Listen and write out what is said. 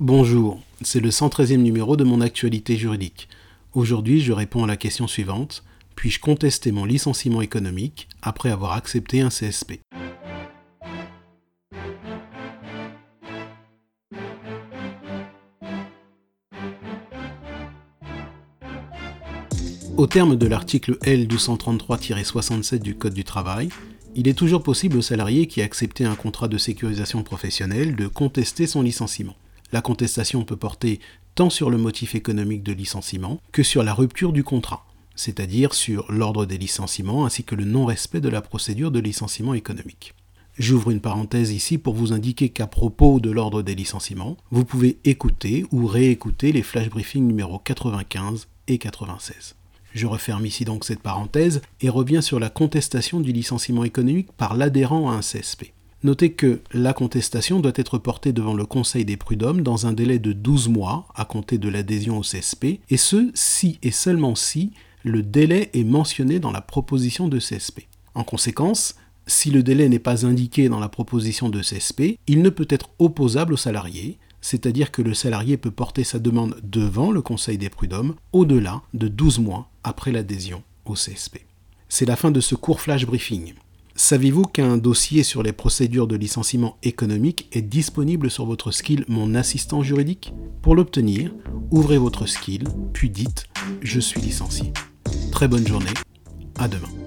Bonjour, c'est le 113e numéro de mon actualité juridique. Aujourd'hui, je réponds à la question suivante. Puis-je contester mon licenciement économique après avoir accepté un CSP Au terme de l'article L233-67 du Code du travail, il est toujours possible au salarié qui a accepté un contrat de sécurisation professionnelle de contester son licenciement. La contestation peut porter tant sur le motif économique de licenciement que sur la rupture du contrat, c'est-à-dire sur l'ordre des licenciements ainsi que le non-respect de la procédure de licenciement économique. J'ouvre une parenthèse ici pour vous indiquer qu'à propos de l'ordre des licenciements, vous pouvez écouter ou réécouter les flash briefings numéro 95 et 96. Je referme ici donc cette parenthèse et reviens sur la contestation du licenciement économique par l'adhérent à un CSP. Notez que la contestation doit être portée devant le Conseil des prud'hommes dans un délai de 12 mois à compter de l'adhésion au CSP, et ce, si et seulement si le délai est mentionné dans la proposition de CSP. En conséquence, si le délai n'est pas indiqué dans la proposition de CSP, il ne peut être opposable au salarié, c'est-à-dire que le salarié peut porter sa demande devant le Conseil des prud'hommes au-delà de 12 mois après l'adhésion au CSP. C'est la fin de ce court flash briefing. Savez-vous qu'un dossier sur les procédures de licenciement économique est disponible sur votre skill Mon assistant juridique? Pour l'obtenir, ouvrez votre skill, puis dites Je suis licencié. Très bonne journée, à demain.